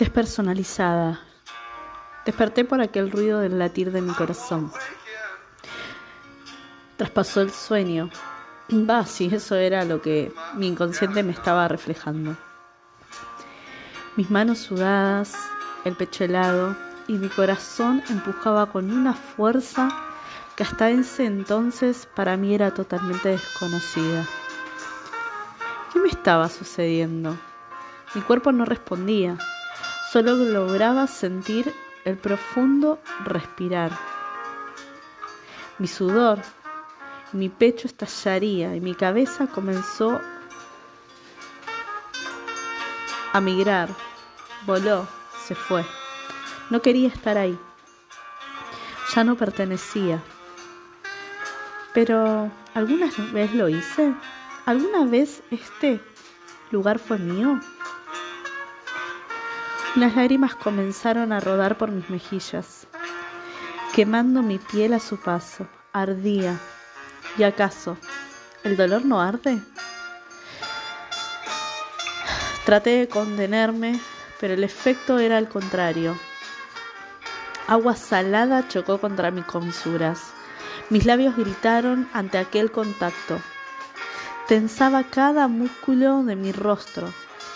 Despersonalizada. Desperté por aquel ruido del latir de mi corazón. Traspasó el sueño. Va, sí, eso era lo que mi inconsciente me estaba reflejando. Mis manos sudadas, el pecho helado y mi corazón empujaba con una fuerza que hasta ese entonces para mí era totalmente desconocida. ¿Qué me estaba sucediendo? Mi cuerpo no respondía, solo lograba sentir el profundo respirar. Mi sudor, mi pecho estallaría y mi cabeza comenzó a migrar. Voló, se fue. No quería estar ahí. Ya no pertenecía. Pero, ¿alguna vez lo hice? ¿Alguna vez este lugar fue mío? Las lágrimas comenzaron a rodar por mis mejillas, quemando mi piel a su paso. Ardía. ¿Y acaso el dolor no arde? Traté de contenerme, pero el efecto era al contrario. Agua salada chocó contra mis comisuras. Mis labios gritaron ante aquel contacto. Tensaba cada músculo de mi rostro.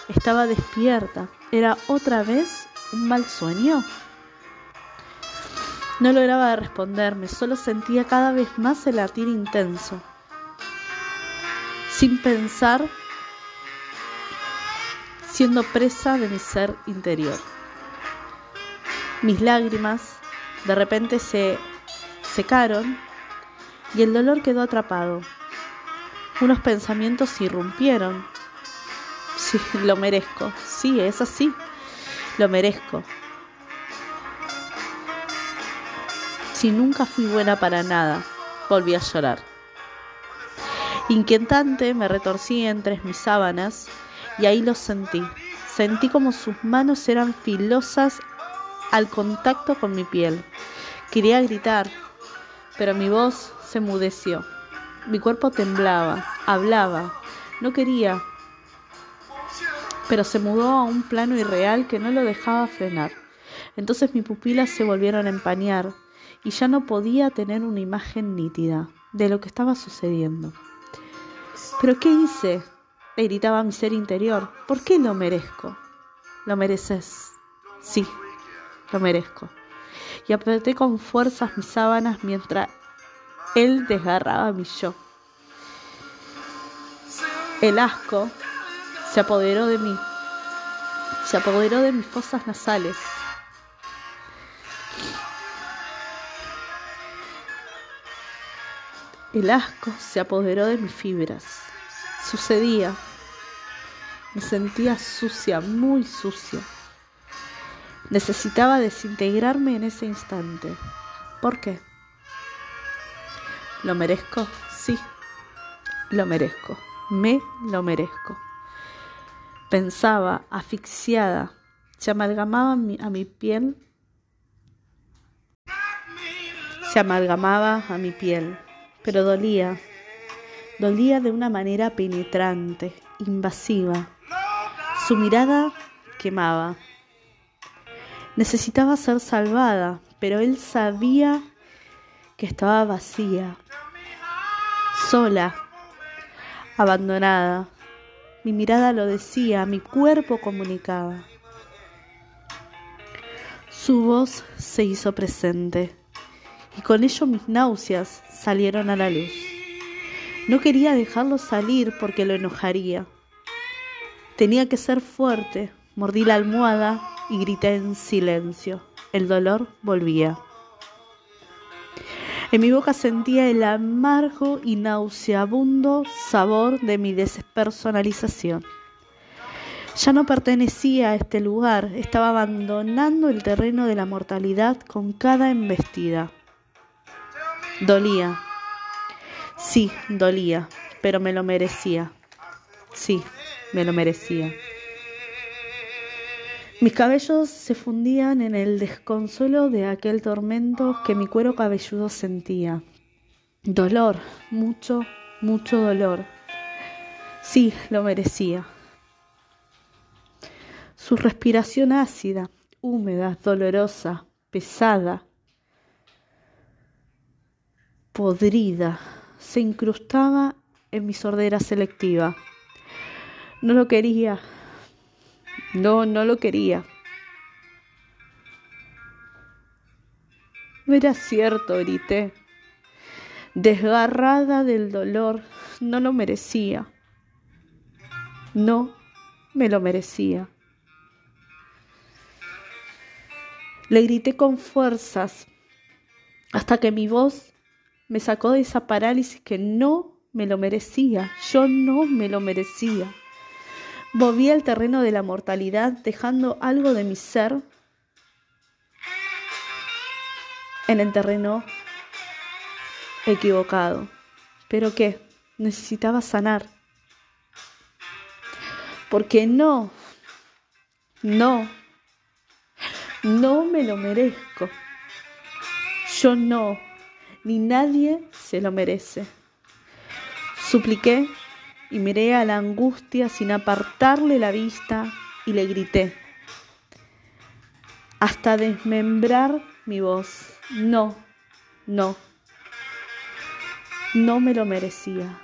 Estaba despierta. ¿Era otra vez un mal sueño? No lograba responderme, solo sentía cada vez más el latir intenso. Sin pensar, siendo presa de mi ser interior. Mis lágrimas de repente se secaron y el dolor quedó atrapado. Unos pensamientos irrumpieron. Sí, lo merezco. Sí, es así. Lo merezco. Si nunca fui buena para nada, volví a llorar. Inquietante me retorcí entre mis sábanas y ahí lo sentí. Sentí como sus manos eran filosas al contacto con mi piel. Quería gritar, pero mi voz se mudeció. Mi cuerpo temblaba, hablaba, no quería, pero se mudó a un plano irreal que no lo dejaba frenar. Entonces mis pupilas se volvieron a empañar y ya no podía tener una imagen nítida de lo que estaba sucediendo. ¿Pero qué hice? Le gritaba mi ser interior. ¿Por qué lo merezco? Lo mereces. Sí, lo merezco. Y apreté con fuerzas mis sábanas mientras él desgarraba mi yo. El asco se apoderó de mí, se apoderó de mis fosas nasales. El asco se apoderó de mis fibras. Sucedía. Me sentía sucia, muy sucia. Necesitaba desintegrarme en ese instante. ¿Por qué? ¿Lo merezco? Sí, lo merezco. Me lo merezco. Pensaba, asfixiada, se amalgamaba a mi, a mi piel, se amalgamaba a mi piel, pero dolía, dolía de una manera penetrante, invasiva. Su mirada quemaba. Necesitaba ser salvada, pero él sabía que estaba vacía, sola, abandonada. Mi mirada lo decía, mi cuerpo comunicaba. Su voz se hizo presente y con ello mis náuseas salieron a la luz. No quería dejarlo salir porque lo enojaría. Tenía que ser fuerte. Mordí la almohada y grité en silencio. El dolor volvía. En mi boca sentía el amargo y nauseabundo sabor de mi despersonalización. Ya no pertenecía a este lugar, estaba abandonando el terreno de la mortalidad con cada embestida. Dolía. Sí, dolía, pero me lo merecía. Sí, me lo merecía. Mis cabellos se fundían en el desconsuelo de aquel tormento que mi cuero cabelludo sentía. Dolor, mucho, mucho dolor. Sí, lo merecía. Su respiración ácida, húmeda, dolorosa, pesada, podrida, se incrustaba en mi sordera selectiva. No lo quería. No, no lo quería. No era cierto, grité. Desgarrada del dolor, no lo merecía. No me lo merecía. Le grité con fuerzas hasta que mi voz me sacó de esa parálisis que no me lo merecía. Yo no me lo merecía. Volví al terreno de la mortalidad dejando algo de mi ser en el terreno equivocado. ¿Pero qué? Necesitaba sanar. Porque no, no no me lo merezco. Yo no, ni nadie se lo merece. Supliqué y miré a la angustia sin apartarle la vista y le grité, hasta desmembrar mi voz. No, no, no me lo merecía.